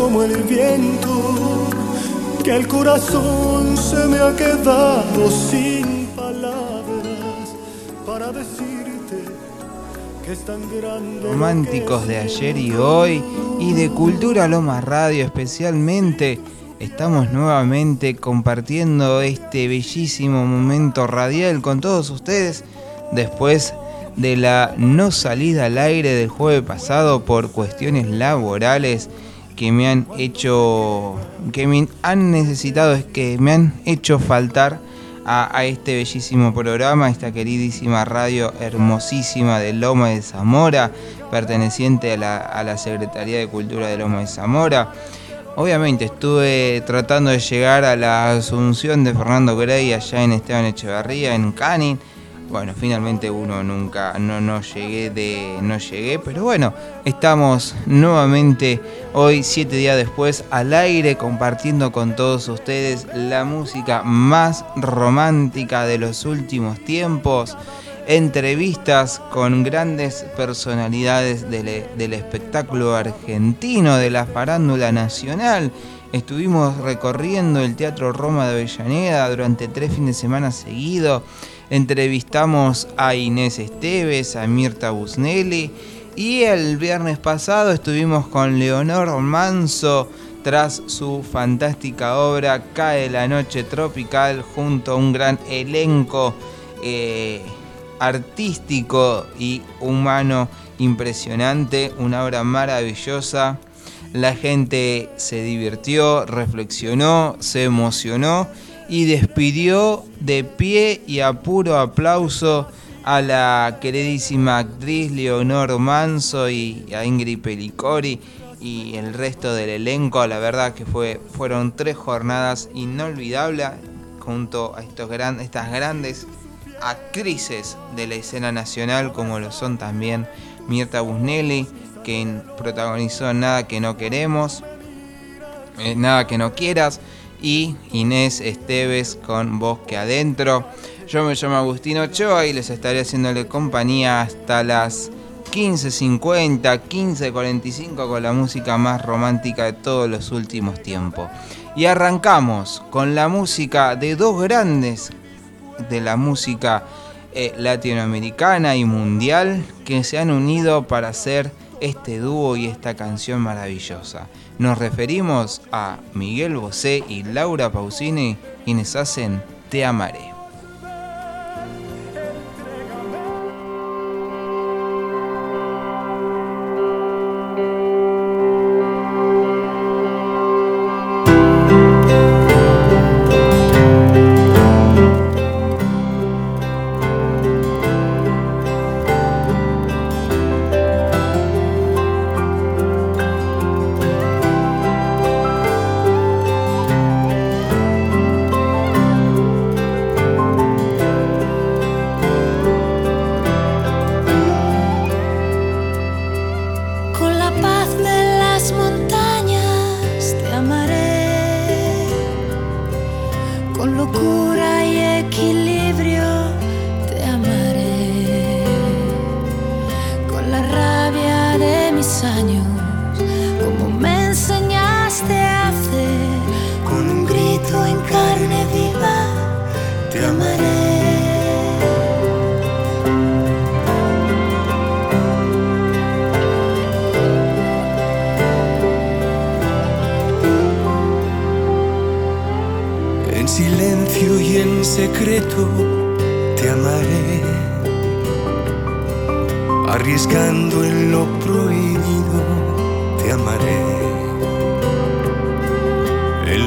como el viento, que el corazón se me ha quedado sin palabras para decirte que es tan grande. Románticos de ayer y hoy y de Cultura Loma Radio especialmente. Estamos nuevamente compartiendo este bellísimo momento radial con todos ustedes después de la no salida al aire del jueves pasado por cuestiones laborales que me han hecho, que me han necesitado, que me han hecho faltar a, este bellísimo programa, esta queridísima radio hermosísima de Loma de Zamora, perteneciente a la, a la Secretaría de Cultura de Loma de Zamora. Obviamente estuve tratando de llegar a la asunción de Fernando Grey allá en Esteban Echeverría, en Canin bueno, finalmente uno nunca, no, no llegué de, no llegué, pero bueno, estamos nuevamente hoy, siete días después, al aire compartiendo con todos ustedes la música más romántica de los últimos tiempos, entrevistas con grandes personalidades del, del espectáculo argentino, de la farándula nacional. Estuvimos recorriendo el Teatro Roma de Avellaneda durante tres fines de semana seguidos Entrevistamos a Inés Esteves, a Mirta Busnelli y el viernes pasado estuvimos con Leonor Manso tras su fantástica obra Cae la Noche Tropical junto a un gran elenco eh, artístico y humano impresionante, una obra maravillosa. La gente se divirtió, reflexionó, se emocionó y despidió de pie y a puro aplauso a la queridísima actriz Leonor Manso y a Ingrid Pelicori y el resto del elenco. La verdad que fue, fueron tres jornadas inolvidables junto a estos estas grandes actrices de la escena nacional como lo son también Mirta Busnelli, quien protagonizó Nada que no queremos, eh, Nada que no quieras, y Inés Esteves con Bosque Adentro. Yo me llamo Agustino Ochoa y les estaré haciéndole compañía hasta las 15.50, 15.45 con la música más romántica de todos los últimos tiempos. Y arrancamos con la música de dos grandes de la música eh, latinoamericana y mundial que se han unido para hacer este dúo y esta canción maravillosa. Nos referimos a Miguel Bosé y Laura Pausini quienes hacen Te amaré.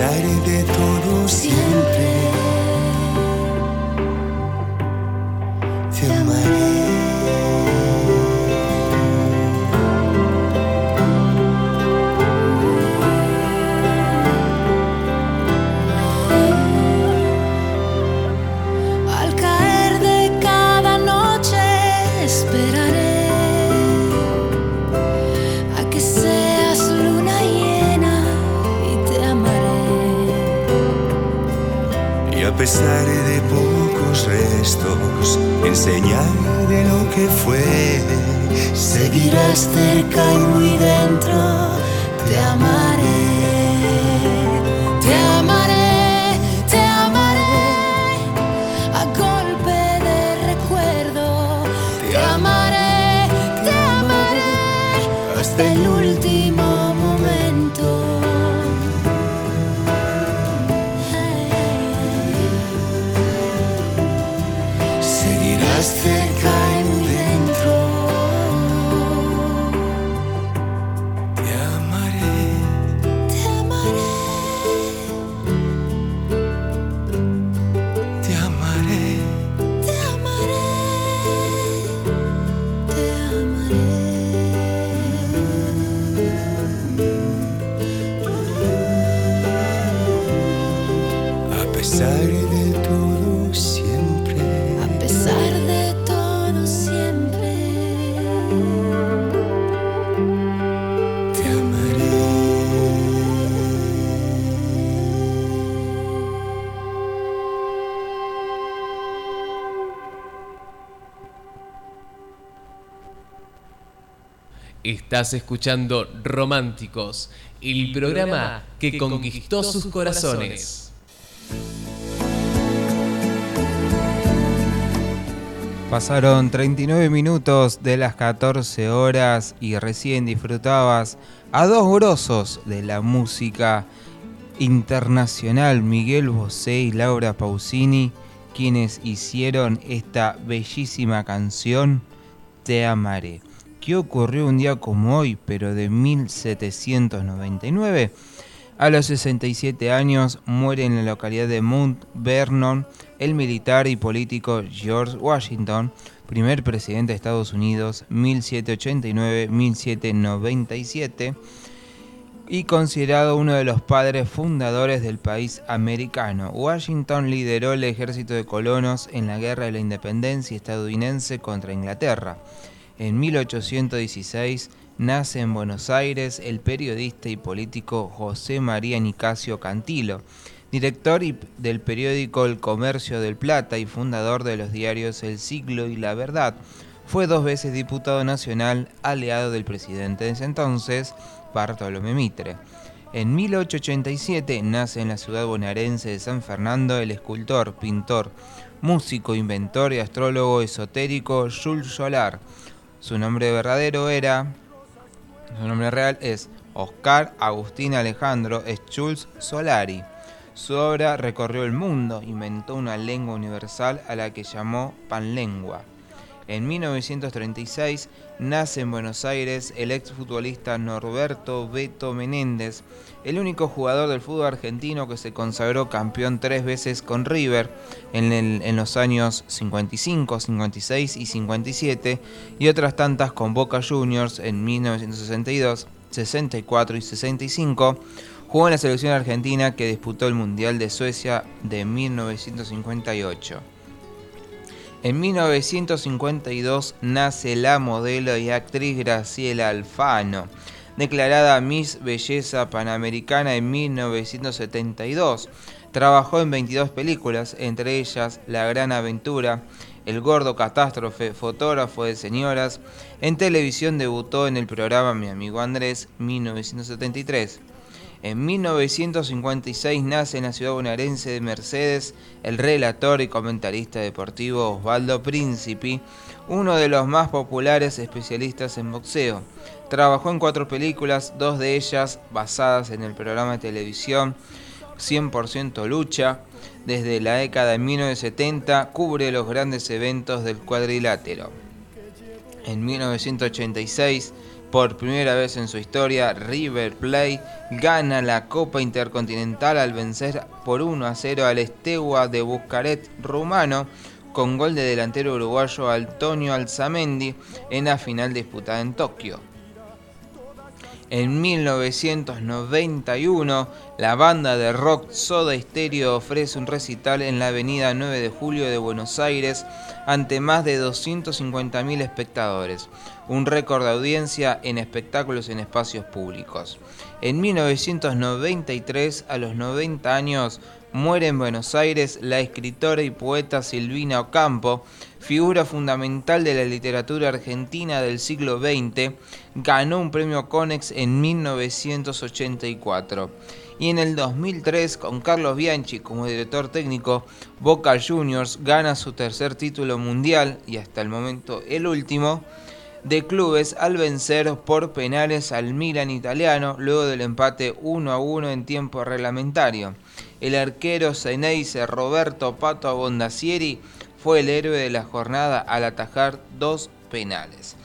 pesar de todo siempre. Cerca Estás escuchando Románticos, el programa que conquistó sus corazones. Pasaron 39 minutos de las 14 horas y recién disfrutabas a dos grosos de la música internacional, Miguel Bosé y Laura Pausini, quienes hicieron esta bellísima canción Te amaré. ¿Qué ocurrió un día como hoy, pero de 1799? A los 67 años muere en la localidad de Mount Vernon el militar y político George Washington, primer presidente de Estados Unidos 1789-1797 y considerado uno de los padres fundadores del país americano. Washington lideró el ejército de colonos en la Guerra de la Independencia estadounidense contra Inglaterra. En 1816 nace en Buenos Aires el periodista y político José María Nicasio Cantilo, director del periódico El Comercio del Plata y fundador de los diarios El Siglo y La Verdad. Fue dos veces diputado nacional, aliado del presidente de ese entonces, Bartolomé Mitre. En 1887 nace en la ciudad bonaerense de San Fernando el escultor, pintor, músico, inventor y astrólogo esotérico Jules Solar su nombre verdadero era, su nombre real es Oscar Agustín Alejandro Schulz Solari. Su obra recorrió el mundo, inventó una lengua universal a la que llamó panlengua. En 1936 nace en Buenos Aires el exfutbolista Norberto Beto Menéndez, el único jugador del fútbol argentino que se consagró campeón tres veces con River en, los años 55, 56 y 57 y otras tantas con Boca Juniors en 1962, 64 y 65. Jugó en la selección argentina que disputó el Mundial de Suecia de 1958. En 1952 nace la modelo y actriz Graciela Alfano, declarada Miss Belleza Panamericana en 1972. Trabajó en 22 películas, entre ellas La Gran Aventura, el gordo catástrofe, fotógrafo de señoras. En televisión debutó en el programa Mi amigo Andrés, 1973. En 1956 nace en la ciudad bonaerense de Mercedes el relator y comentarista deportivo Osvaldo Príncipe, uno de los más populares especialistas en boxeo. Trabajó en cuatro películas, dos de ellas basadas en el programa de televisión 100% Lucha. Desde la década de 1970 cubre los grandes eventos del cuadrilátero. En 1986 por primera vez en su historia, River Plate gana la Copa Intercontinental al vencer por 1 a 0 al Estegua de Buscaret rumano con gol de delantero uruguayo Antonio Alzamendi en la final disputada en Tokio. En 1991, la banda de rock Soda Stereo ofrece un recital en la avenida 9 de Julio de Buenos Aires ante más de 250.000 espectadores, un récord de audiencia en espectáculos en espacios públicos. En 1993, a los 90 años, muere en Buenos Aires la escritora y poeta Silvina Ocampo, figura fundamental de la literatura argentina del siglo XX, ganó un premio Conex en 1984. Y en el 2003, con Carlos Bianchi como director técnico, Boca Juniors gana su tercer título mundial y hasta el momento el último de clubes al vencer por penales al Milan italiano luego del empate 1 a 1 en tiempo reglamentario. El arquero Ceneice Roberto Pato Abondacieri fue el héroe de la jornada al atajar dos penales.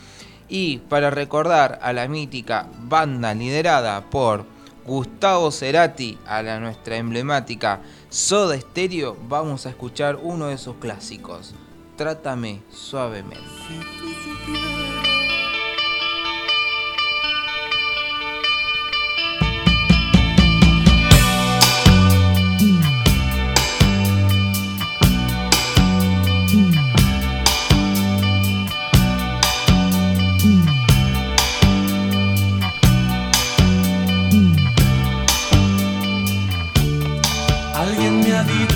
Y para recordar a la mítica banda liderada por Gustavo Cerati, a la nuestra emblemática Soda Stereo, vamos a escuchar uno de sus clásicos, Trátame suavemente.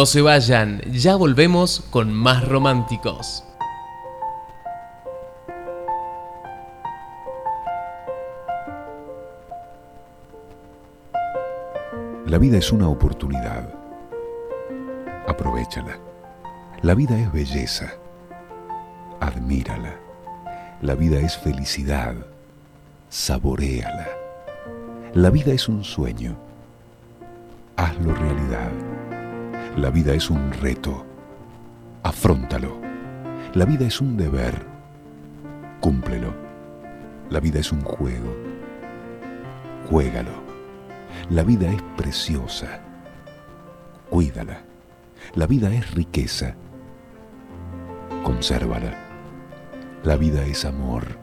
No se vayan, ya volvemos con más románticos. La vida es una oportunidad. Aprovechala. La vida es belleza. Admírala. La vida es felicidad. Saboréala. La vida es un sueño. Hazlo realidad. La vida es un reto. Afróntalo. La vida es un deber. Cúmplelo. La vida es un juego. Juégalo. La vida es preciosa. Cuídala. La vida es riqueza. Consérvala. La vida es amor.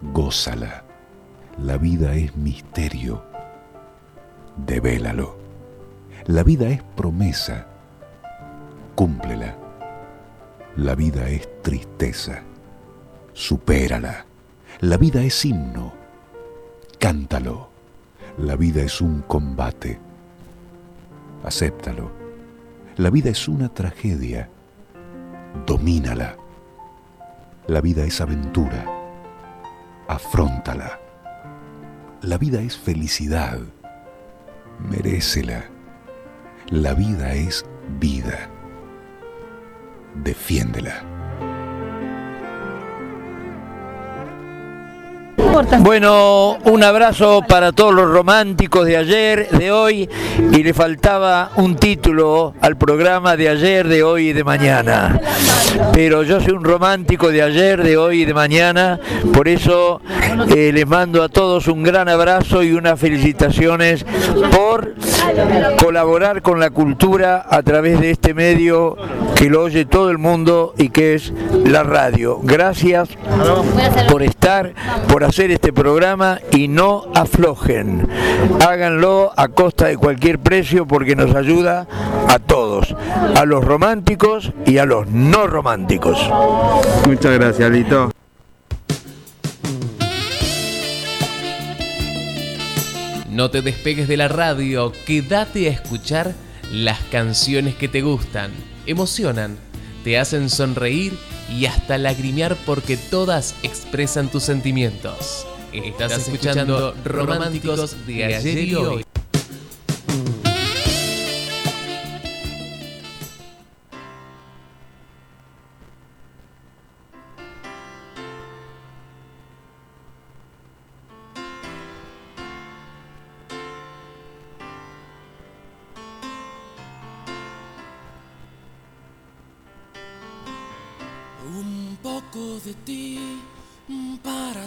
Gózala. La vida es misterio. Devélalo. La vida es promesa. Cúmplela. La vida es tristeza. Supérala. La vida es himno. Cántalo. La vida es un combate. Acéptalo. La vida es una tragedia. Domínala. La vida es aventura. Afróntala. La vida es felicidad. Merécela. La vida es vida. Defiéndela. Bueno, un abrazo para todos los románticos de ayer, de hoy, y le faltaba un título al programa de ayer, de hoy y de mañana. Pero yo soy un romántico de ayer, de hoy y de mañana, por eso eh, les mando a todos un gran abrazo y unas felicitaciones por colaborar con la cultura a través de este medio que lo oye todo el mundo y que es la radio. Gracias por estar, por hacer este programa y no aflojen. Háganlo a costa de cualquier precio porque nos ayuda a todos, a los románticos y a los no románticos. Muchas gracias, Lito. No te despegues de la radio, quédate a escuchar las canciones que te gustan, emocionan, te hacen sonreír y hasta lagrimear porque todas expresan tus sentimientos. Estás escuchando Románticos de ayer y hoy.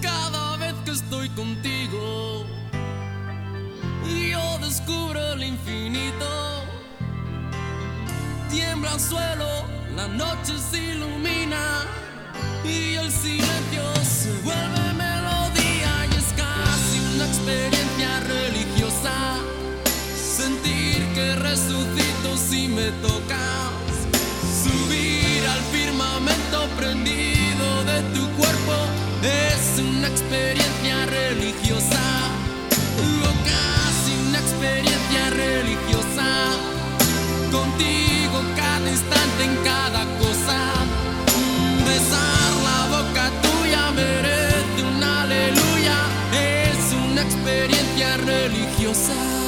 Cada vez que estoy contigo, yo descubro el infinito. Tiembla el suelo, la noche se ilumina y el silencio se vuelve melodía y es casi una experiencia religiosa. Sentir que resucito si me tocas. Subir al firmamento prendido de tu cuerpo es una experiencia religiosa. Casi una experiencia religiosa. Contigo cada instante en cada cosa. Besar la boca tuya merece un aleluya. Es una experiencia religiosa.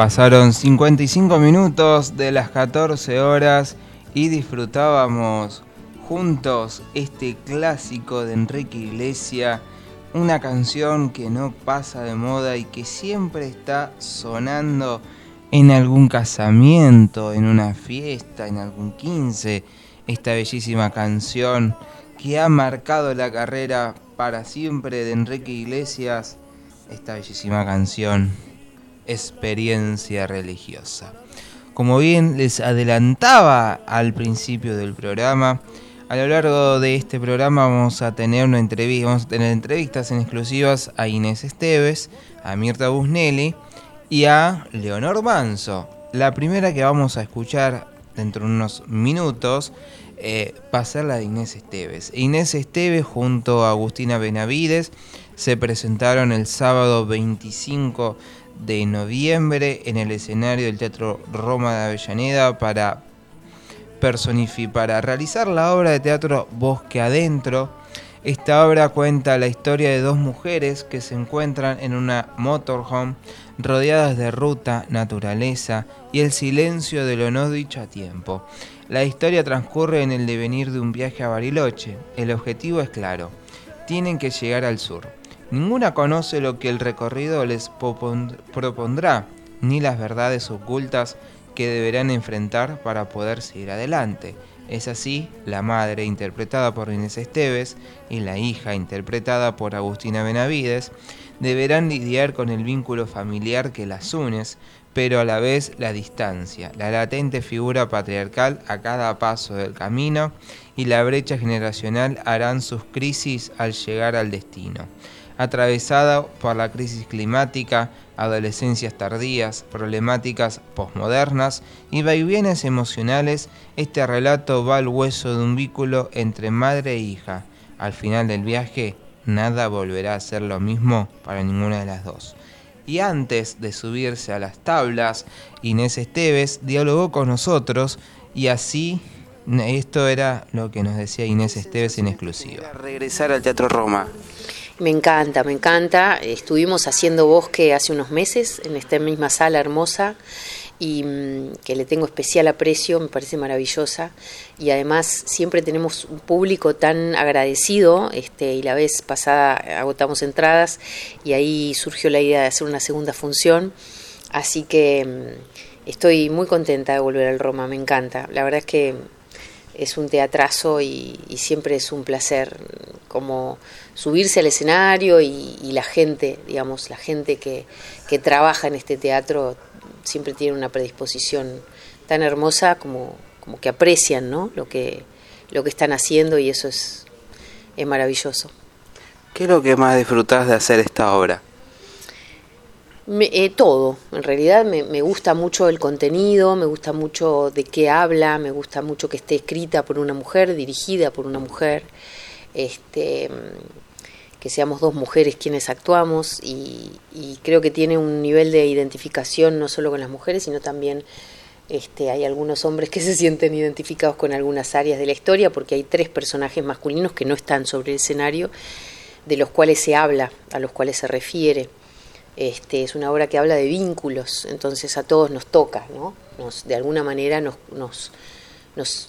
Pasaron 55 minutos de las 14 horas y disfrutábamos juntos este clásico de Enrique Iglesias, una canción que no pasa de moda y que siempre está sonando en algún casamiento, en una fiesta, en algún 15, esta bellísima canción que ha marcado la carrera para siempre de Enrique Iglesias, esta bellísima canción experiencia religiosa. Como bien les adelantaba al principio del programa, a lo largo de este programa vamos a tener una entrevista, vamos a tener entrevistas en exclusivas a Inés Esteves, a Mirta Busnelli y a Leonor Manso. La primera que vamos a escuchar dentro de unos minutos eh, va a ser la de Inés Esteves. Inés Esteves junto a Agustina Benavides se presentaron el sábado 25 de noviembre en el escenario del Teatro Roma de Avellaneda para para realizar la obra de teatro Bosque Adentro. Esta obra cuenta la historia de dos mujeres que se encuentran en una motorhome rodeadas de ruta, naturaleza y el silencio de lo no dicho a tiempo. La historia transcurre en el devenir de un viaje a Bariloche. El objetivo es claro, tienen que llegar al sur. Ninguna conoce lo que el recorrido les propondrá, ni las verdades ocultas que deberán enfrentar para poder seguir adelante. Es así, la madre, interpretada por Inés Esteves, y la hija, interpretada por Agustina Benavides, deberán lidiar con el vínculo familiar que las une, pero a la vez la distancia, la latente figura patriarcal a cada paso del camino y la brecha generacional harán sus crisis al llegar al destino. Atravesada por la crisis climática, adolescencias tardías, problemáticas posmodernas y vaivienes emocionales, este relato va al hueso de un vínculo entre madre e hija. Al final del viaje, nada volverá a ser lo mismo para ninguna de las dos. Y antes de subirse a las tablas, Inés Esteves dialogó con nosotros y así esto era lo que nos decía Inés Esteves en exclusiva. Regresar al Teatro Roma. Me encanta, me encanta. Estuvimos haciendo bosque hace unos meses en esta misma sala hermosa y mm, que le tengo especial aprecio, me parece maravillosa. Y además siempre tenemos un público tan agradecido este, y la vez pasada agotamos entradas y ahí surgió la idea de hacer una segunda función, así que mm, estoy muy contenta de volver al Roma, me encanta, la verdad es que es un teatrazo y, siempre es un placer como subirse al escenario y, la gente, digamos, la gente que, que, trabaja en este teatro siempre tiene una predisposición tan hermosa como, como que aprecian ¿no? lo, que, lo que están haciendo y eso es, es maravilloso. ¿Qué es lo que más disfrutás de hacer esta obra? Eh, todo, en realidad me, gusta mucho el contenido, me gusta mucho de qué habla, me gusta mucho que esté escrita por una mujer, dirigida por una mujer, este, que seamos dos mujeres quienes actuamos y, creo que tiene un nivel de identificación no solo con las mujeres, sino también este, hay algunos hombres que se sienten identificados con algunas áreas de la historia porque hay tres personajes masculinos que no están sobre el escenario, de los cuales se habla, a los cuales se refiere. Este, es una obra que habla de vínculos, entonces a todos nos toca, ¿no? Nos, de alguna manera nos, nos, nos,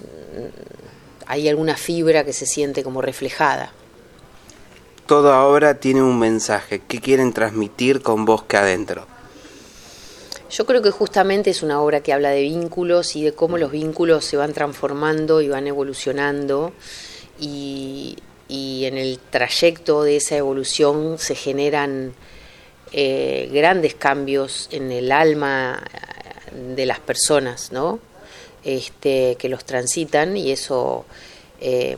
hay alguna fibra que se siente como reflejada. Toda obra tiene un mensaje. ¿Qué quieren transmitir con Bosque Adentro? Yo creo que justamente es una obra que habla de vínculos y de cómo los vínculos se van transformando y van evolucionando y, en el trayecto de esa evolución se generan eh, grandes cambios en el alma de las personas, ¿no? Este, que los transitan y eso eh,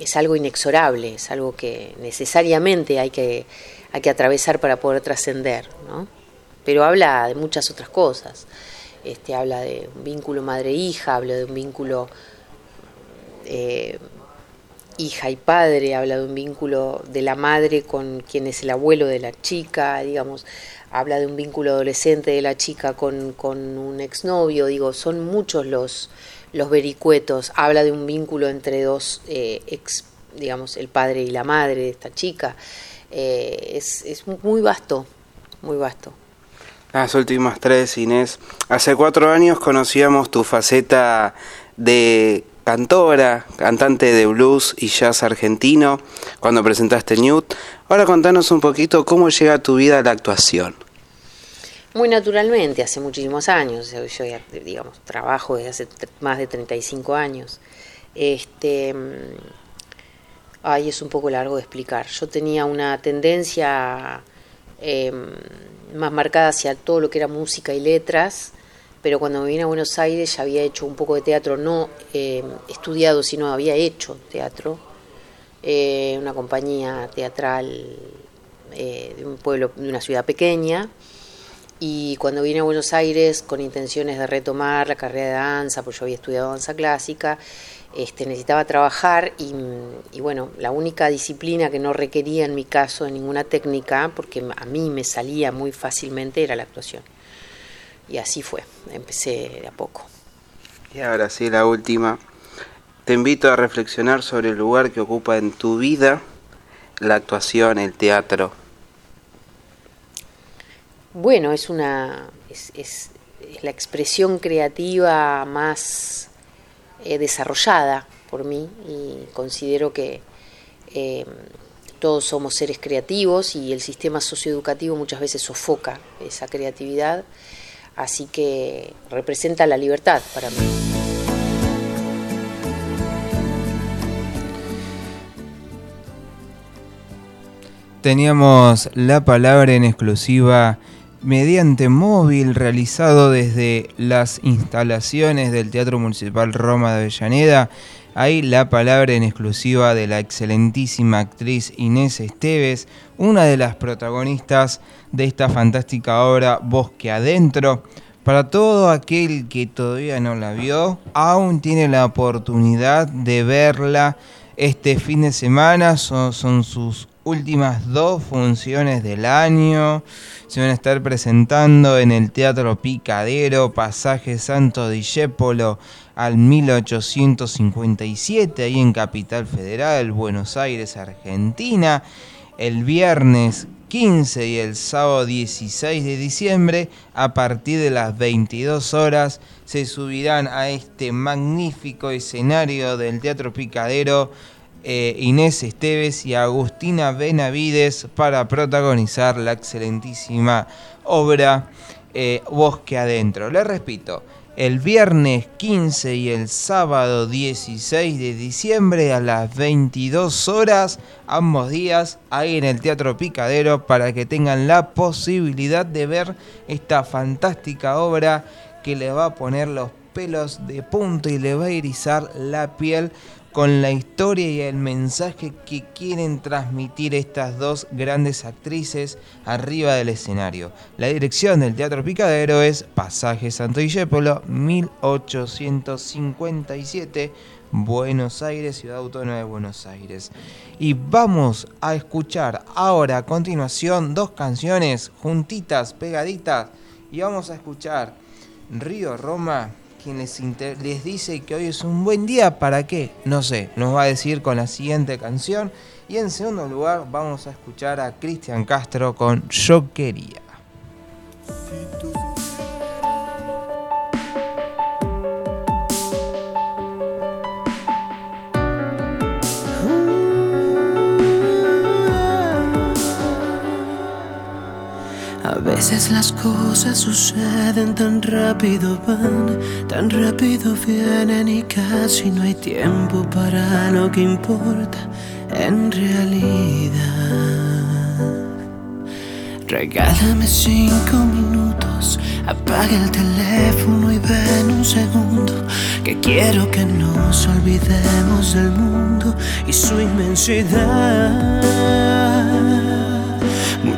es algo inexorable, es algo que necesariamente hay que, hay que atravesar para poder trascender, ¿no? Pero habla de muchas otras cosas. Este, habla de un vínculo madre-hija, habla de un vínculo eh, hija y padre, habla de un vínculo de la madre con quien es el abuelo de la chica, digamos, habla de un vínculo adolescente de la chica con, con un exnovio, digo, son muchos los, los vericuetos, habla de un vínculo entre dos eh, ex, digamos, el padre y la madre de esta chica, eh, es, es muy vasto, muy vasto. Las últimas tres, Inés. Hace cuatro años conocíamos tu faceta de cantora, cantante de blues y jazz argentino, cuando presentaste Newt. Ahora contanos un poquito cómo llega a tu vida la actuación. Muy naturalmente, hace muchísimos años. Yo digamos, trabajo desde hace más de 35 años. Este, mm, ay, es un poco largo de explicar. Yo tenía una tendencia em, más marcada hacia todo lo que era música y letras pero cuando me vine a Buenos Aires ya había hecho un poco de teatro, no eh, estudiado, sino había hecho teatro, eh, una compañía teatral eh, de un pueblo, de una ciudad pequeña, y cuando vine a Buenos Aires con intenciones de retomar la carrera de danza, porque yo había estudiado danza clásica, este, necesitaba trabajar y, y, bueno, la única disciplina que no requería en mi caso ninguna técnica, porque a mí me salía muy fácilmente, era la actuación. Y así fue, empecé de a poco. Y ahora sí, la última. Te invito a reflexionar sobre el lugar que ocupa en tu vida la actuación, el teatro. Bueno, es una es, la expresión creativa más eh, desarrollada por mí y considero que eh, todos somos seres creativos y el sistema socioeducativo muchas veces sofoca esa creatividad Así que representa la libertad para mí. Teníamos la palabra en exclusiva mediante móvil realizado desde las instalaciones del Teatro Municipal Roma de Avellaneda. Ahí la palabra en exclusiva de la excelentísima actriz Inés Esteves, una de las protagonistas de esta fantástica obra Bosque Adentro. Para todo aquel que todavía no la vio, aún tiene la oportunidad de verla este fin de semana. Son, son sus últimas dos funciones del año. Se van a estar presentando en el Teatro Picadero, Pasaje Santo Discépolo al 1857, ahí en Capital Federal, Buenos Aires, Argentina. El viernes 15 y el sábado 16 de diciembre, a partir de las 22 horas, se subirán a este magnífico escenario del Teatro Picadero eh, Inés Esteves y Agustina Benavides para protagonizar la excelentísima obra eh, Bosque Adentro. Le repito, el viernes 15 y el sábado 16 de diciembre a las 22 horas, ambos días, ahí en el Teatro Picadero, para que tengan la posibilidad de ver esta fantástica obra que le va a poner los pelos de punto y le va a erizar la piel con la historia y el mensaje que quieren transmitir estas dos grandes actrices arriba del escenario. La dirección del Teatro Picadero es Pasaje Santo Discépolo, 1857, Buenos Aires, Ciudad Autónoma de Buenos Aires. Y vamos a escuchar ahora a continuación dos canciones juntitas, pegaditas, y vamos a escuchar Río Roma quien les, dice que hoy es un buen día, ¿para qué? No sé, nos va a decir con la siguiente canción. Y en segundo lugar vamos a escuchar a Cristian Castro con Yo quería. Veces las cosas suceden tan rápido, van, tan rápido vienen y casi no hay tiempo para lo que importa en realidad. Regálame cinco minutos, apaga el teléfono y ven un segundo, que quiero que nos olvidemos del mundo y su inmensidad.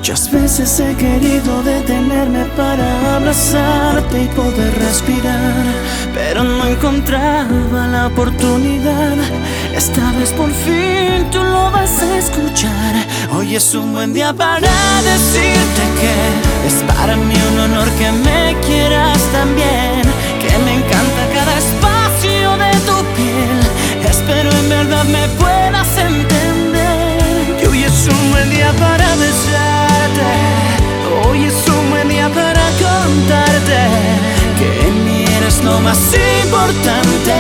Muchas veces he querido detenerme para abrazarte y poder respirar, pero no encontraba la oportunidad. Esta vez por fin tú lo vas a escuchar. Hoy es un buen día para decirte que es para mí un honor que me quieras también, lo más importante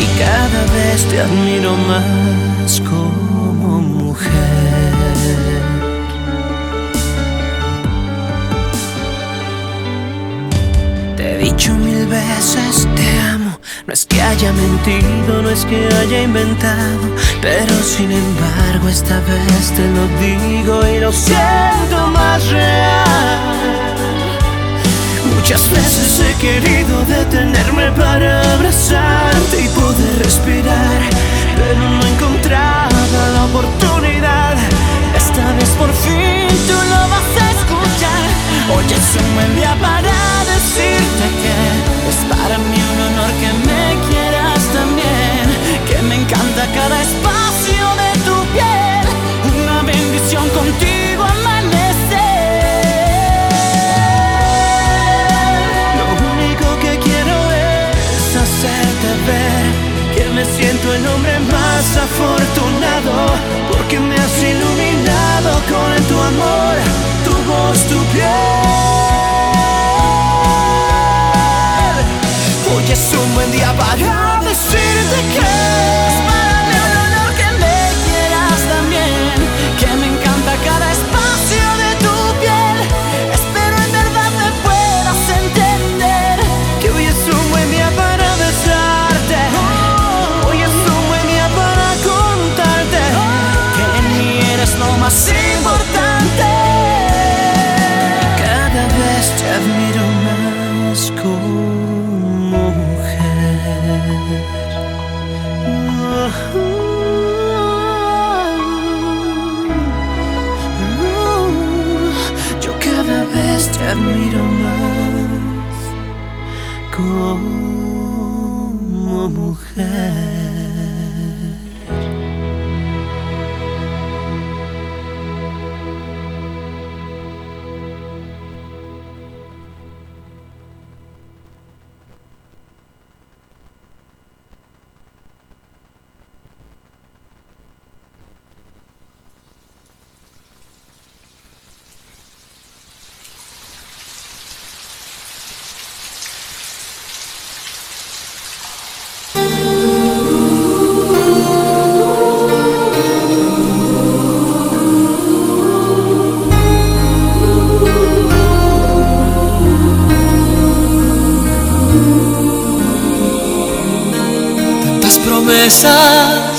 y cada vez te admiro más como mujer. Te he dicho mil veces te amo. No es que haya mentido, no es que haya inventado, pero sin embargo esta vez te lo digo y lo siento más real. Muchas veces he querido detenerme para abrazarte y poder respirar, pero no encontraba la oportunidad. Esta vez por fin tú lo vas a escuchar. Hoy es un buen día para decirte que es para mí un honor que me quieras también, que me encanta cada espacio de tu piel, una bendición contigo me siento el hombre más afortunado, porque me has iluminado con tu amor, tu voz, tu piel. Hoy es un buen día para decirte que mujer.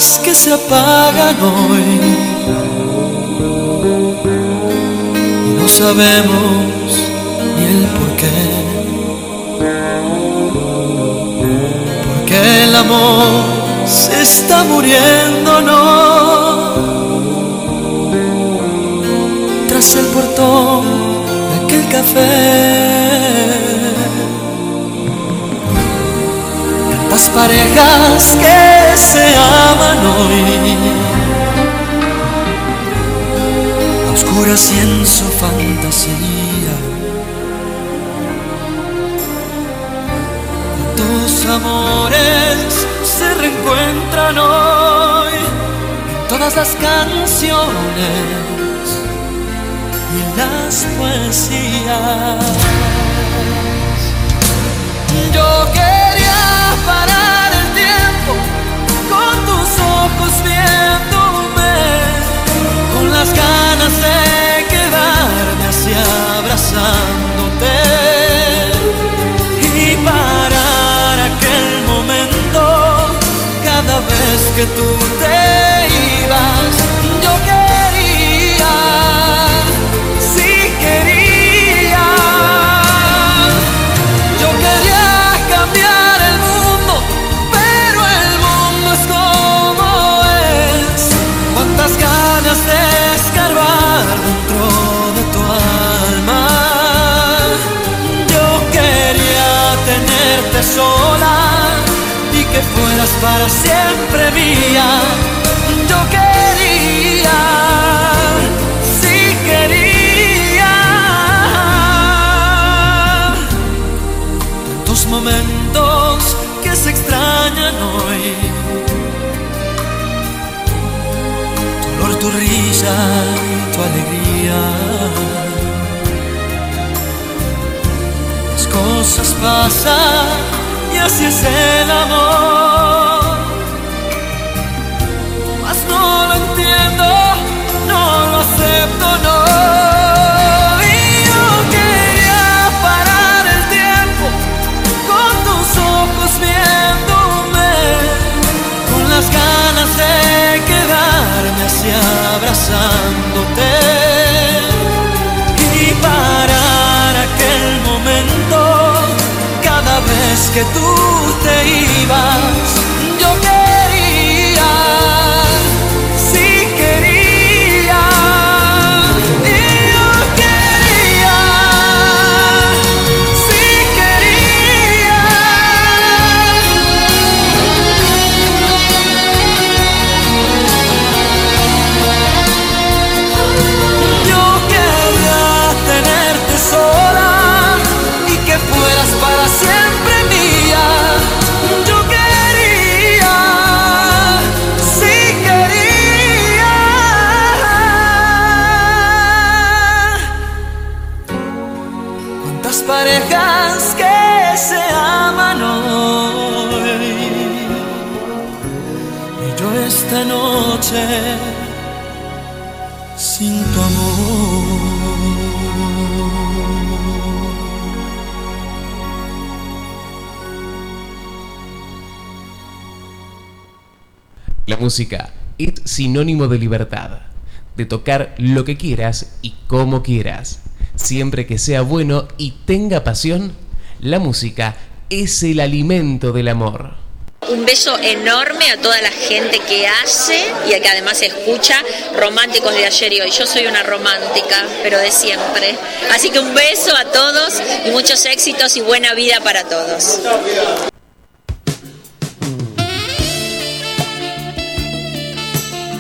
Promesas que se apagan hoy y no sabemos ni el por qué. Porque el amor se está muriendo, no. Tras el portón de aquel café. Tantas parejas que se aman hoy, oscuras y en su fantasía. Cuántos amores se reencuentran hoy en todas las canciones y las poesías. Yo quería parar ojos viéndome, con las ganas de quedarme así abrazándote. Y parar aquel momento cada vez que tú te para siempre mía. Yo quería, sí quería tantos momentos que se extrañan hoy. Tu olor, tu risa y tu alegría. Las cosas pasan y así es el amor. Mas no lo entiendo, no lo acepto, no. Que tú te ibas. Música es sinónimo de libertad, de tocar lo que quieras y como quieras. Siempre que sea bueno y tenga pasión, la música es el alimento del amor. Un beso enorme a toda la gente que hace y a que además escucha románticos de ayer y hoy. Yo soy una romántica, pero de siempre. Así que un beso a todos y muchos éxitos y buena vida para todos.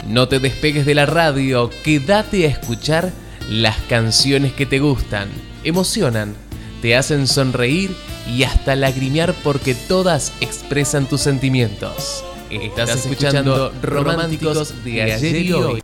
No te despegues de la radio, quédate a escuchar las canciones que te gustan, emocionan, te hacen sonreír y hasta lagrimear porque todas expresan tus sentimientos. Estás escuchando Románticos de ayer y hoy.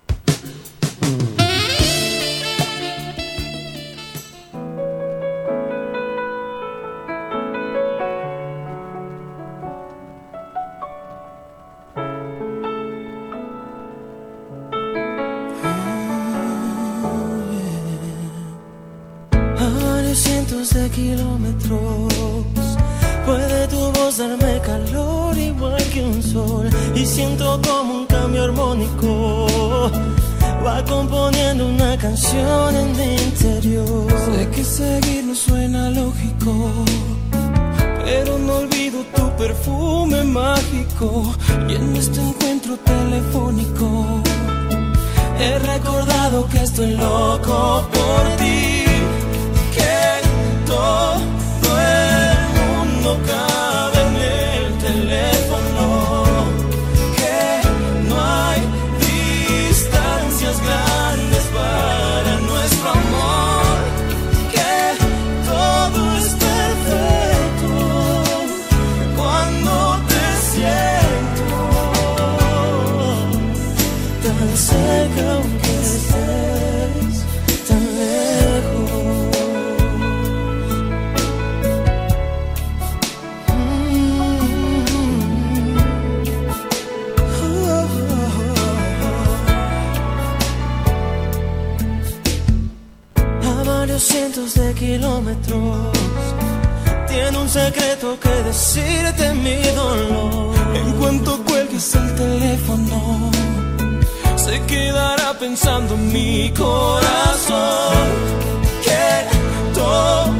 Varios cientos de kilómetros tiene un secreto que decirte mi dolor. En cuanto cuelgues el teléfono, se quedará pensando mi corazón que todo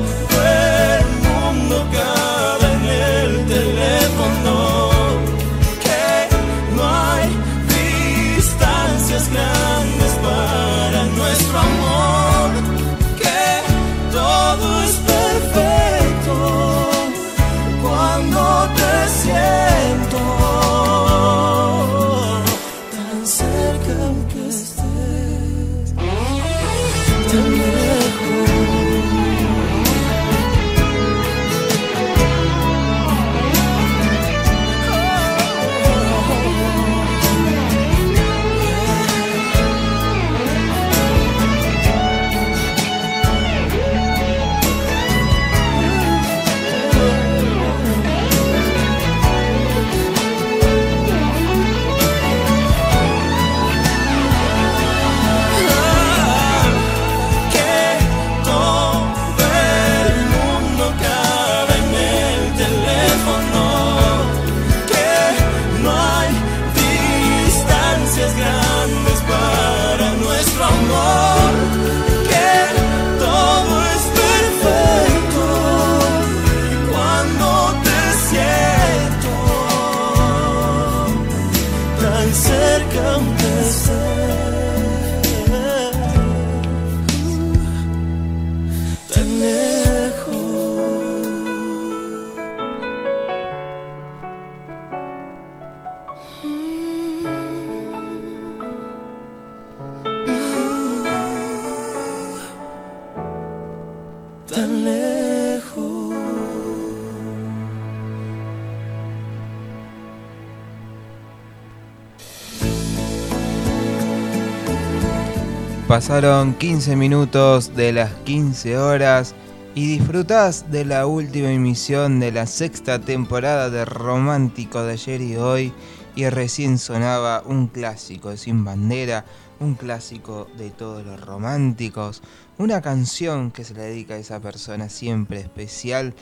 Pasaron 15 minutos de las 15 horas y disfrutás de la última emisión de la sexta temporada de Romántico de ayer y hoy y recién sonaba un clásico de Sin Bandera, un clásico de todos los románticos, una canción que se le dedica a esa persona siempre especial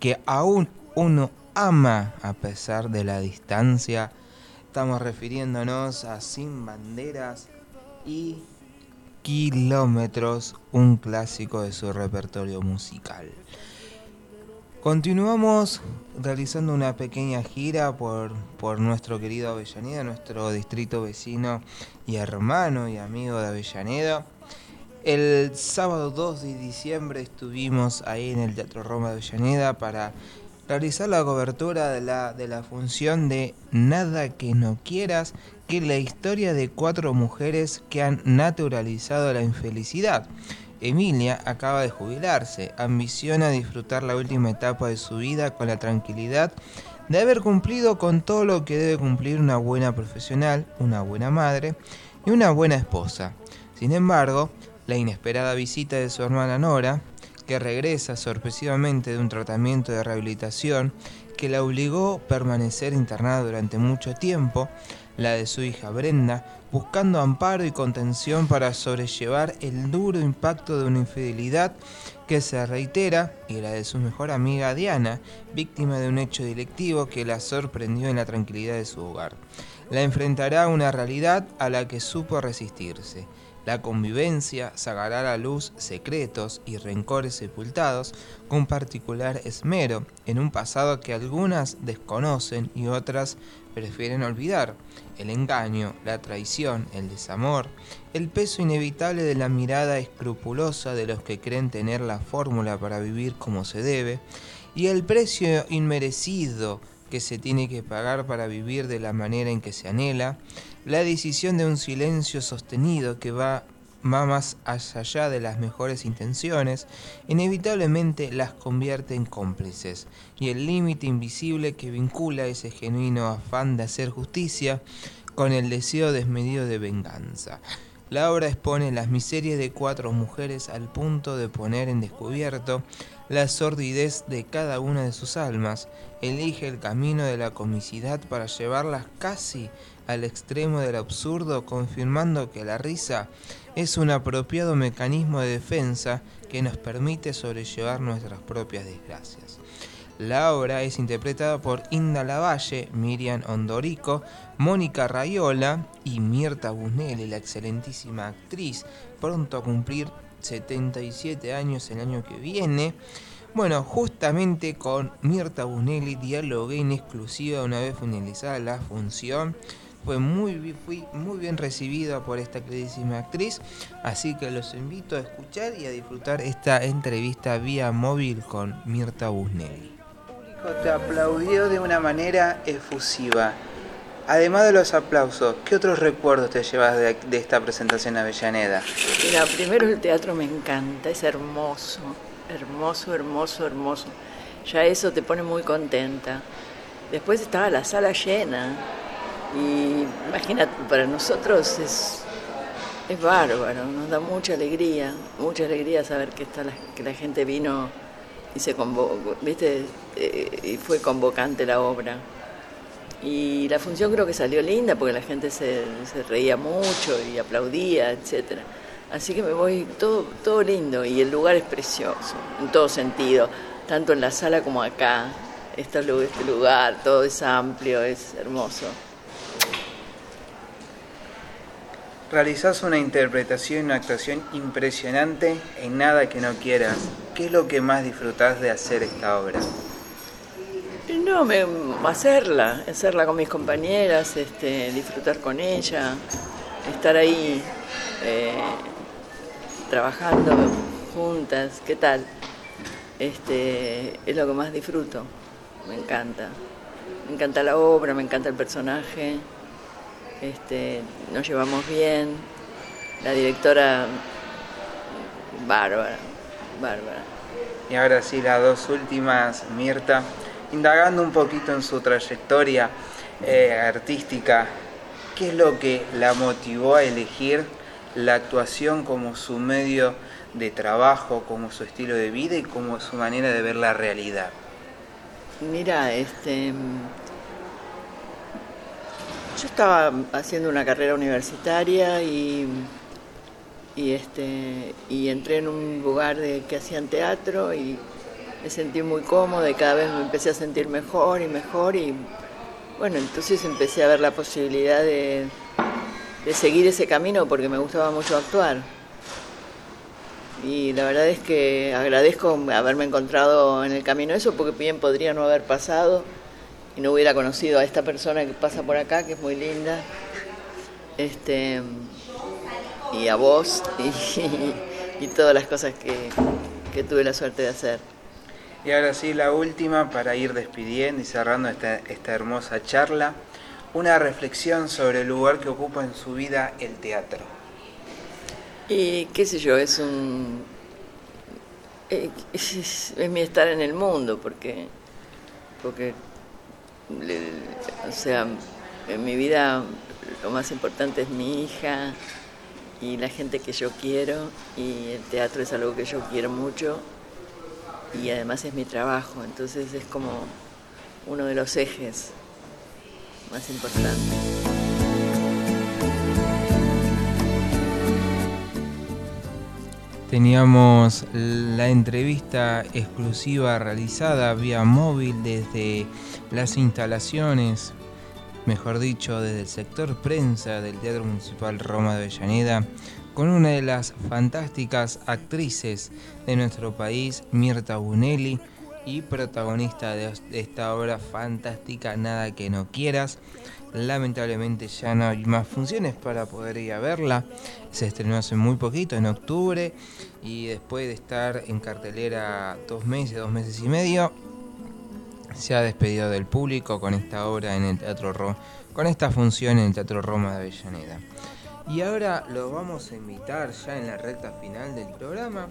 que aún uno ama a pesar de la distancia. Estamos refiriéndonos a Sin Banderas y Kilómetros, un clásico de su repertorio musical. Continuamos realizando una pequeña gira por, por nuestro querido Avellaneda, nuestro distrito vecino y hermano y amigo de Avellaneda. El sábado 2 de diciembre estuvimos ahí en el Teatro Roma de Avellaneda para realizar la cobertura de la, de la función de Nada que no quieras, que es la historia de cuatro mujeres que han naturalizado la infelicidad. Emilia acaba de jubilarse, ambiciona disfrutar la última etapa de su vida con la tranquilidad de haber cumplido con todo lo que debe cumplir una buena profesional, una buena madre y una buena esposa. Sin embargo, la inesperada visita de su hermana Nora, que regresa sorpresivamente de un tratamiento de rehabilitación que la obligó a permanecer internada durante mucho tiempo, la de su hija Brenda, buscando amparo y contención para sobrellevar el duro impacto de una infidelidad que se reitera, y la de su mejor amiga Diana, víctima de un hecho delictivo que la sorprendió en la tranquilidad de su hogar. La enfrentará a una realidad a la que supo resistirse. La convivencia sacará a la luz secretos y rencores sepultados con particular esmero en un pasado que algunas desconocen y otras prefieren olvidar. El engaño, la traición, el desamor, el peso inevitable de la mirada escrupulosa de los que creen tener la fórmula para vivir como se debe, y el precio inmerecido que se tiene que pagar para vivir de la manera en que se anhela, la decisión de un silencio sostenido que va, más allá de las mejores intenciones, inevitablemente las convierte en cómplices, y el límite invisible que vincula ese genuino afán de hacer justicia con el deseo desmedido de venganza. La obra expone las miserias de cuatro mujeres al punto de poner en descubierto la sordidez de cada una de sus almas, elige el camino de la comicidad para llevarlas casi al extremo del absurdo, confirmando que la risa es un apropiado mecanismo de defensa que nos permite sobrellevar nuestras propias desgracias. La obra es interpretada por Inda Lavalle, Miriam Ondorico, Mónica Rayola y Mirta Busnelli, la excelentísima actriz, pronto a cumplir 77 años el año que viene. Bueno, justamente con Mirta Busnelli dialogué en exclusiva una vez finalizada la función. Fue muy, fui muy bien recibida por esta queridísima actriz, así que los invito a escuchar y a disfrutar esta entrevista vía móvil con Mirta Busnelli. El público te aplaudió de una manera efusiva. Además de los aplausos, ¿qué otros recuerdos te llevas de, de esta presentación a Avellaneda? Mira, primero el teatro me encanta, es hermoso, hermoso, hermoso, hermoso. Ya eso te pone muy contenta. Después estaba la sala llena y imagínate, para nosotros es, es bárbaro, nos da mucha alegría, mucha alegría saber que, está la, que la gente vino y se convocó, ¿viste? Eh, y fue convocante la obra. Y la función creo que salió linda porque la gente se, reía mucho y aplaudía, etcétera. Así que me voy todo, todo lindo y el lugar es precioso, en todo sentido, tanto en la sala como acá. Este este lugar, todo es amplio, es hermoso. Realizás una interpretación y una actuación impresionante en nada que no quieras. ¿Qué es lo que más disfrutás de hacer esta obra? No, hacerla, hacerla con mis compañeras, este, disfrutar con ella, estar ahí eh, trabajando juntas, ¿qué tal? Este, es lo que más disfruto, me encanta. Me encanta la obra, me encanta el personaje, este, nos llevamos bien, la directora bárbara, bárbara. Y ahora sí, las dos últimas, Mirta, indagando un poquito en su trayectoria eh, artística, ¿qué es lo que la motivó a elegir la actuación como su medio de trabajo, como su estilo de vida y como su manera de ver la realidad? Mira, este, yo estaba haciendo una carrera universitaria y, y, este, y entré en un lugar de, que hacían teatro y me sentí muy cómoda y cada vez me empecé a sentir mejor y mejor y bueno, entonces empecé a ver la posibilidad de, de seguir ese camino porque me gustaba mucho actuar. Y la verdad es que agradezco haberme encontrado en el camino eso, porque bien podría no haber pasado y no hubiera conocido a esta persona que pasa por acá, que es muy linda. Este, y a vos y, y todas las cosas que, que tuve la suerte de hacer. Y ahora sí, la última para ir despidiendo y cerrando esta, esta hermosa charla. Una reflexión sobre el lugar que ocupa en su vida el teatro. Y qué sé yo, es un. eh, Es, es mi estar en el mundo, porque. Porque. o sea, en mi vida lo más importante es mi hija y la gente que yo quiero, y el teatro es algo que yo quiero mucho, y además es mi trabajo, entonces es como uno de los ejes más importantes. Teníamos la entrevista exclusiva realizada vía móvil desde las instalaciones, mejor dicho, desde el sector prensa del Teatro Municipal Roma de Avellaneda, con una de las fantásticas actrices de nuestro país, Mirta Bunelli, y protagonista de esta obra fantástica, Nada que no quieras. Lamentablemente ya no hay más funciones para poder ir a verla. Se estrenó hace muy poquito, en octubre, y después de estar en cartelera dos meses, dos meses y medio, se ha despedido del público con esta obra en el Teatro Roma, con esta función en el Teatro Roma de Avellaneda. Y ahora los vamos a invitar ya en la recta final del programa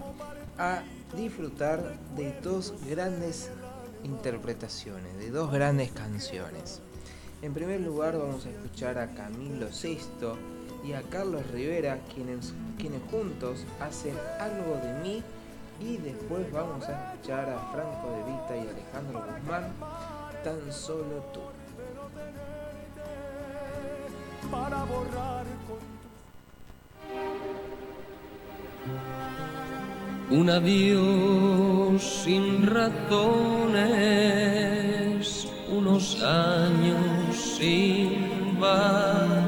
a disfrutar de dos grandes interpretaciones, de dos grandes canciones. En primer lugar vamos a escuchar a Camilo VI y a Carlos Rivera, quienes, quienes juntos hacen algo de mí y después vamos a escuchar a Franco de Vita y Alejandro Guzmán, tan solo tú. para borrar Un adiós sin razones, unos años sin valor.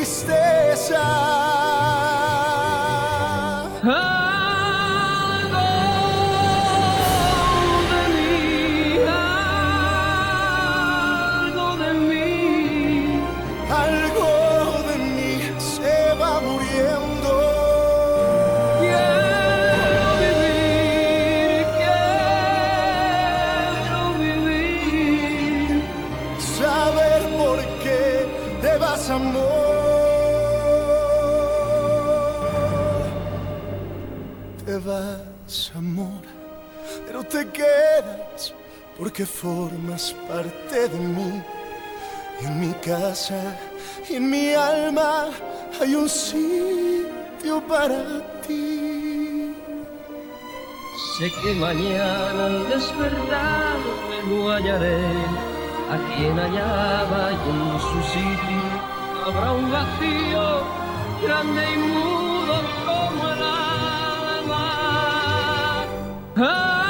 tristeza. Algo porque formas parte de mí. En mi casa y en mi alma hay un sitio para ti. Sé que mañana al despertar me hallaré a quien hallaba y en su sitio habrá un vacío grande y mudo como el alma. Algo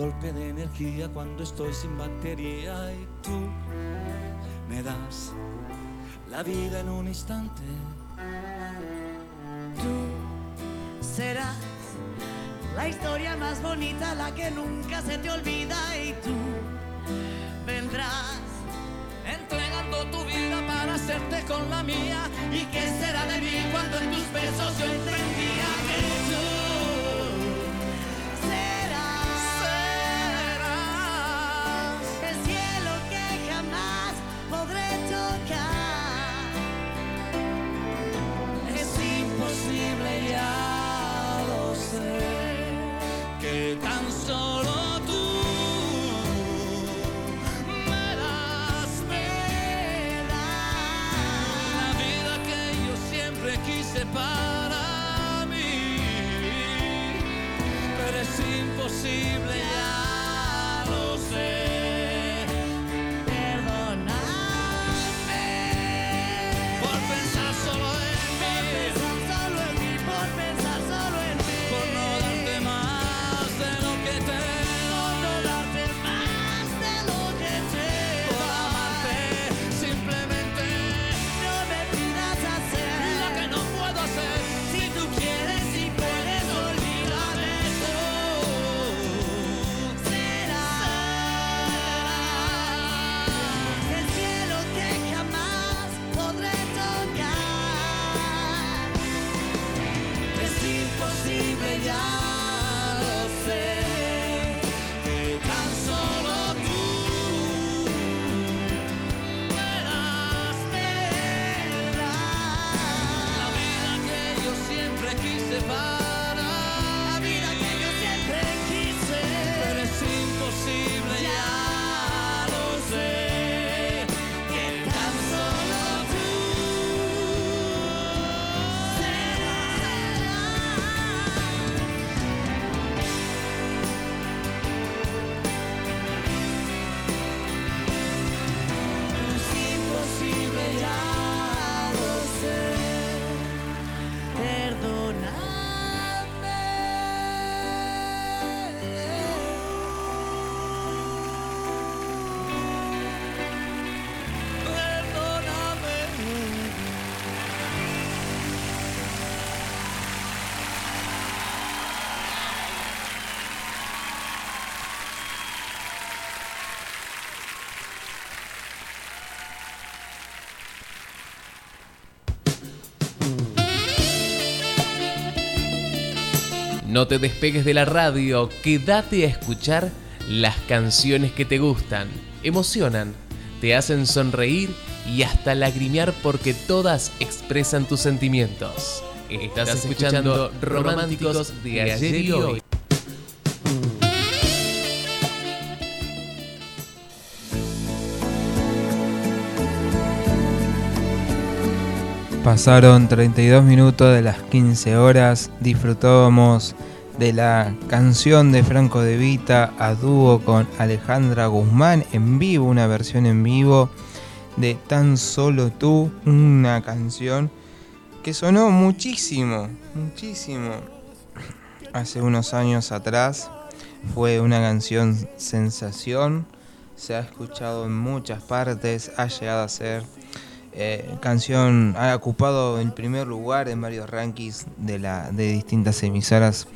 golpe de energía cuando estoy sin batería y tú me das la vida en un instante. serás la historia más bonita, la que nunca se te olvida y tú vendrás entregando tu vida para hacerte con la mía. ¿Y qué será de mí cuando en tus besos yo No te despegues de la radio, quédate a escuchar las canciones que te gustan, emocionan, te hacen sonreír y hasta lagrimear porque todas expresan tus sentimientos. Estás escuchando Románticos de ayer y hoy. Pasaron 32 minutos de las 15 horas, disfrutábamos de la canción de Franco De Vita a dúo con Alejandra Guzmán en vivo, una versión en vivo de Tan Solo Tú, una canción que sonó muchísimo, muchísimo hace unos años atrás. Fue una canción sensación, se ha escuchado en muchas partes, ha llegado a ser eh, canción, ha ocupado el primer lugar en varios rankings de, la, de distintas emisoras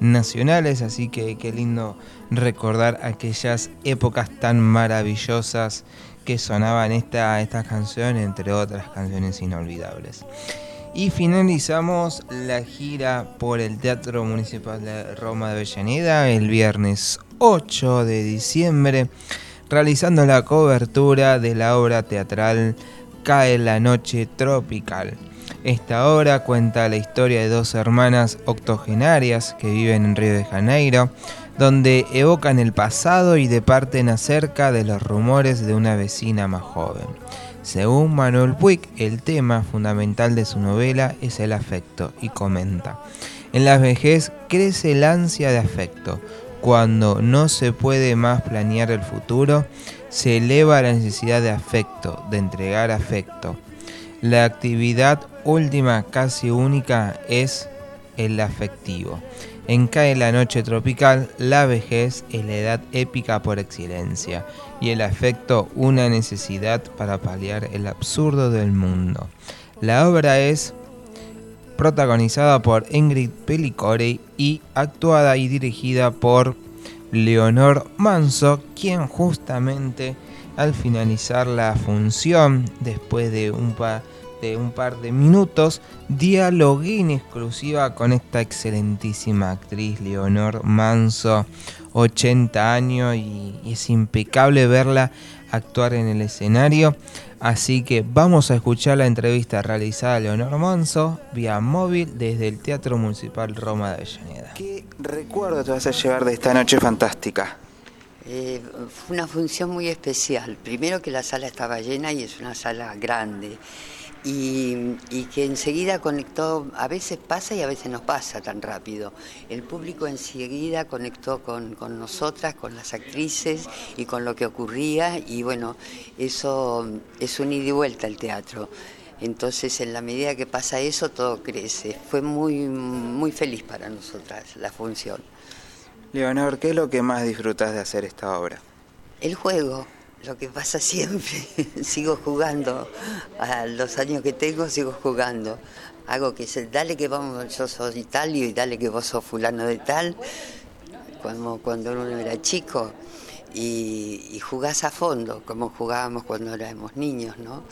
nacionales, así que qué lindo recordar aquellas épocas tan maravillosas que sonaban esta, esta canción, entre otras canciones inolvidables. Y finalizamos la gira por el Teatro Municipal de Roma de Avellaneda el viernes 8 de diciembre, realizando la cobertura de la obra teatral Cae la Noche Tropical. Esta obra cuenta la historia de dos hermanas octogenarias que viven en Río de Janeiro, donde evocan el pasado y departen acerca de los rumores de una vecina más joven. Según Manuel Puig, el tema fundamental de su novela es el afecto y comenta, en la vejez crece el ansia de afecto. Cuando no se puede más planear el futuro, se eleva la necesidad de afecto, de entregar afecto. La actividad última, casi única, es el afectivo. En Cae la Noche Tropical, la vejez es la edad épica por excelencia y el afecto una necesidad para paliar el absurdo del mundo. La obra es protagonizada por Ingrid Pellicore y actuada y dirigida por Leonor Manso, quien justamente al finalizar la función, después de un, de un par de minutos, dialogué en exclusiva con esta excelentísima actriz Leonor Manso, 80 años, y es impecable verla actuar en el escenario. Así que vamos a escuchar la entrevista realizada a Leonor Manso vía móvil desde el Teatro Municipal Roma de Avellaneda. ¿Qué recuerdo te vas a llevar de esta noche fantástica? Eh, fue una función muy especial. Primero que la sala estaba llena y es una sala grande y, que enseguida conectó, a veces pasa y a veces no pasa tan rápido. El público enseguida conectó con, nosotras, con las actrices y con lo que ocurría y bueno, eso es un ida y vuelta el teatro. Entonces, en la medida que pasa eso, todo crece. Fue muy, muy feliz para nosotras la función. Leonor, ¿qué es lo que más disfrutas de hacer esta obra? El juego, lo que pasa siempre, sigo jugando, a los años que tengo sigo jugando. Hago que se, dale que vamos, yo soy tal y dale que vos sos fulano de tal, cuando, cuando uno era chico, y, jugás a fondo, como jugábamos cuando éramos niños, ¿no?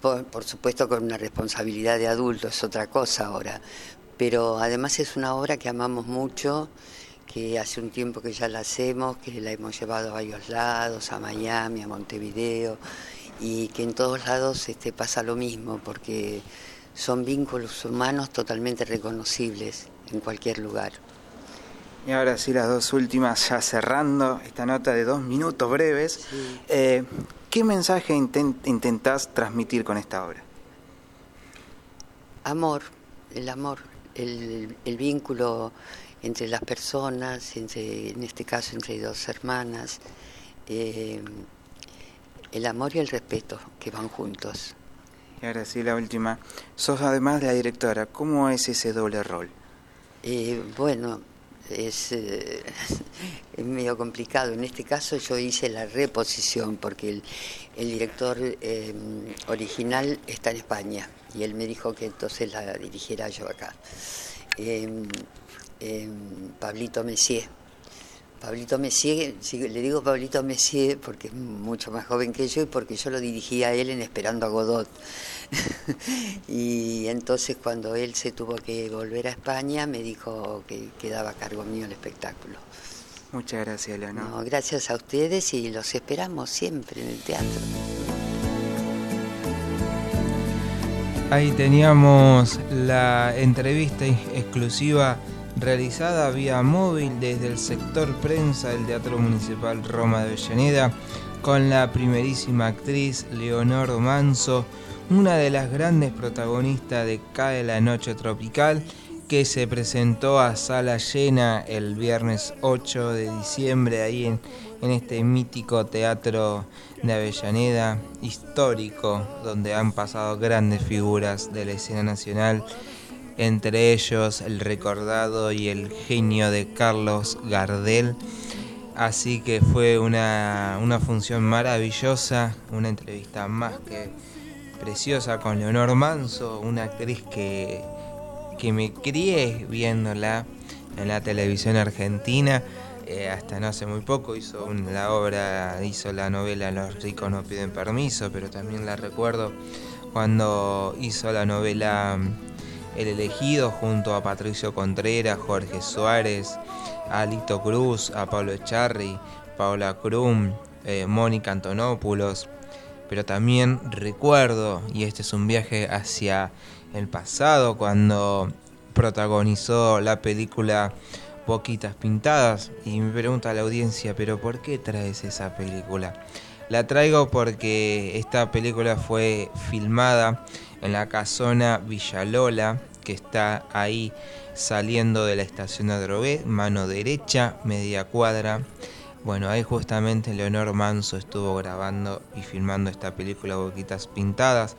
Por, por supuesto con una responsabilidad de adulto, es otra cosa ahora, pero además es una obra que amamos mucho que hace un tiempo que ya la hacemos, que la hemos llevado a varios lados, a Miami, a Montevideo, y que en todos lados este, pasa lo mismo, porque son vínculos humanos totalmente reconocibles en cualquier lugar. Y ahora sí, las dos últimas, ya cerrando esta nota de dos minutos breves. Eh, ¿Qué mensaje intentás transmitir con esta obra? Amor, el amor, el, el vínculo entre las personas, entre, en este caso entre dos hermanas, eh, el amor y el respeto que van juntos. Y ahora sí, la última. Sos además la directora, ¿cómo es ese doble rol? Eh, bueno, es, eh, es, medio complicado. En este caso yo hice la reposición porque el, el director original está en España y él me dijo que entonces la dirigiera yo acá. Pablito Messier. Pablito Messier, le digo Pablito Messier porque es mucho más joven que yo y porque yo lo dirigía a él en Esperando a Godot. y entonces cuando él se tuvo que volver a España me dijo que quedaba a cargo mío el espectáculo. Muchas gracias, Leonor. gracias a ustedes y los esperamos siempre en el teatro. Ahí teníamos la entrevista exclusiva realizada vía móvil desde el sector prensa del Teatro Municipal Roma de Avellaneda con la primerísima actriz Leonor Manso, una de las grandes protagonistas de Cae la Noche Tropical, que se presentó a sala llena el viernes 8 de diciembre ahí en, en este mítico teatro de Avellaneda, histórico, donde han pasado grandes figuras de la escena nacional, entre ellos el recordado y el genio de Carlos Gardel. Así que fue una, una función maravillosa, una entrevista más que preciosa con Leonor Manso, una actriz que, que me crié viéndola en la televisión argentina. Eh, hasta no hace muy poco hizo la obra, hizo la novela Los ricos no piden permiso, pero también la recuerdo cuando hizo la novela mm, El elegido junto a Patricio Contreras, Jorge Suárez, a Lito Cruz, a Pablo Echarri, Paola Krum, eh, Mónica Antonopoulos, pero también recuerdo, y este es un viaje hacia el pasado, cuando protagonizó la película Boquitas Pintadas, y me pregunta la audiencia, pero ¿por qué traes esa película? La traigo porque esta película fue filmada en la casona Villalola, que está ahí saliendo de la estación Adrogué, mano derecha, media cuadra. Bueno, ahí justamente Leonor Manso estuvo grabando y filmando esta película Boquitas Pintadas,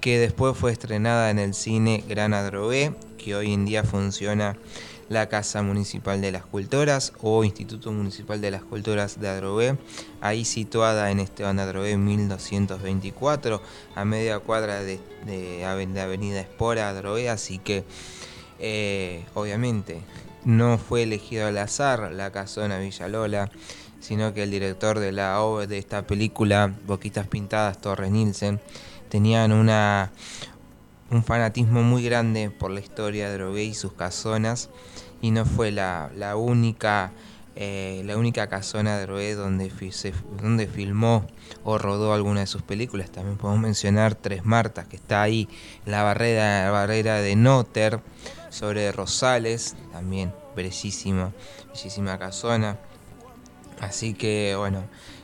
que después fue estrenada en el cine Gran Adrogué, que hoy en día funciona la Casa Municipal de las Culturas o Instituto Municipal de las Culturas de Adrogué, ahí situada en Esteban Adrogué 1224, a media cuadra de, de Avenida Espora Adrogué, así que eh, obviamente no fue elegido al azar la casona Villalola, sino que el director de la obra de esta película, Boquitas Pintadas, Torres Nielsen, tenían una, un fanatismo muy grande por la historia de Drogué y sus casonas, y no fue la, la única eh, la única casona de Drogué donde, donde filmó o rodó alguna de sus películas. También podemos mencionar Tres Martas, que está ahí, la barrera, la barrera de Noter, sobre Rosales, también bellísima, bellísima casona. Así que bueno,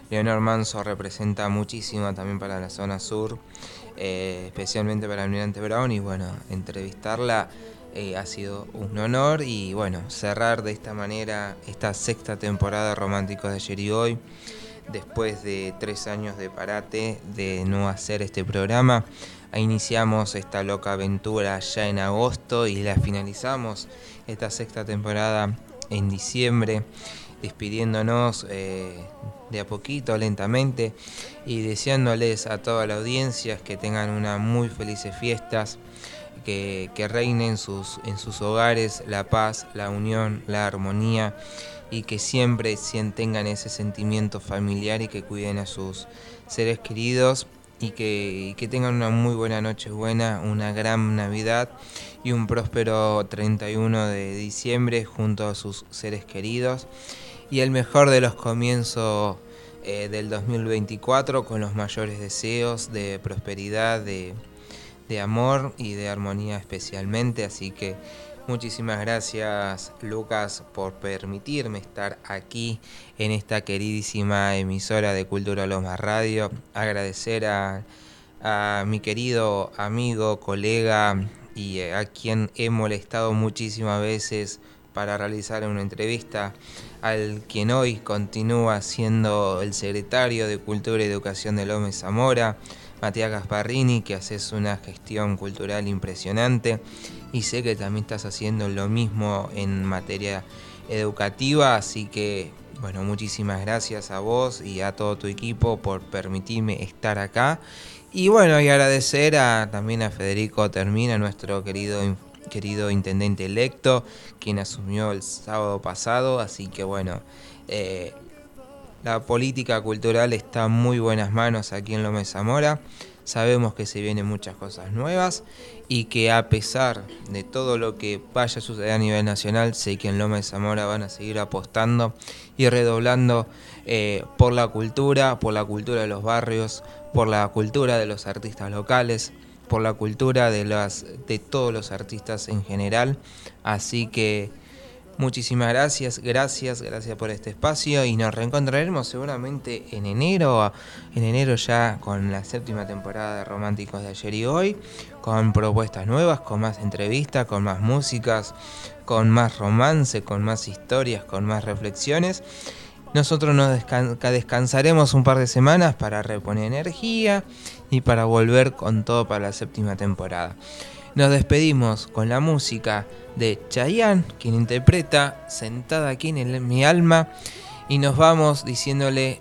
Leonor Manso representa muchísimo también para la zona sur, eh, especialmente para Almirante Brown y bueno, entrevistarla eh, ha sido un honor y bueno, cerrar de esta manera esta sexta temporada de Románticos de ayer y hoy, después de tres años de parate de no hacer este programa. Iniciamos esta loca aventura ya en agosto y la finalizamos esta sexta temporada en diciembre, despidiéndonos eh, de a poquito, lentamente, y deseándoles a toda la audiencia que tengan unas muy felices fiestas, que, que reinen sus, en sus hogares la paz, la unión, la armonía y que siempre tengan ese sentimiento familiar y que cuiden a sus seres queridos y que, que, tengan una muy buena noche buena, una gran Navidad y un próspero 31 de diciembre junto a sus seres queridos y el mejor de los comienzos eh, del 2024 con los mayores deseos de prosperidad, de, de amor y de armonía especialmente, así que Muchísimas gracias Lucas por permitirme estar aquí en esta queridísima emisora de Cultura Loma Radio. Agradecer a, mi querido amigo, colega y eh, a quien he molestado muchísimas veces para realizar una entrevista, al quien hoy continúa siendo el secretario de Cultura y Educación de Lómez Zamora, Matías Gasparrini, que haces una gestión cultural impresionante y sé que también estás haciendo lo mismo en materia educativa, así que bueno, muchísimas gracias a vos y a todo tu equipo por permitirme estar acá. Y bueno, y agradecer a, también a Federico Termina, nuestro querido, querido intendente electo, quien asumió el sábado pasado. Así que bueno, eh, la política cultural está en muy buenas manos aquí en Lómez Zamora. Sabemos que se vienen muchas cosas nuevas y que a pesar de todo lo que vaya a suceder a nivel nacional, sé que en Loma de Zamora van a seguir apostando y redoblando eh, por la cultura, por la cultura de los barrios, por la cultura de los artistas locales, por la cultura de, las, de todos los artistas en general. Así que Muchísimas gracias, gracias, gracias por este espacio y nos reencontraremos seguramente en enero, en enero ya con la séptima temporada de Románticos de ayer y hoy, con propuestas nuevas, con más entrevistas, con más músicas, con más romance, con más historias, con más reflexiones. Nosotros nos descansaremos un par de semanas para reponer energía y para volver con todo para la séptima temporada. Nos despedimos con la música de Chayanne, quien interpreta Sentada aquí en mi alma, y nos vamos diciéndole,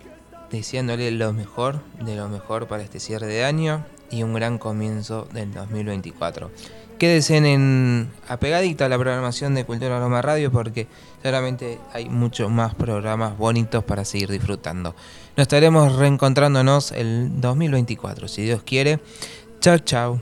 deseándole lo mejor de lo mejor para este cierre de año y un gran comienzo del 2024. Quédense en apegadita a la programación de Cultura Roma Radio porque seguramente hay muchos más programas bonitos para seguir disfrutando. Nos estaremos reencontrándonos el 2024, si Dios quiere. Chao, chao.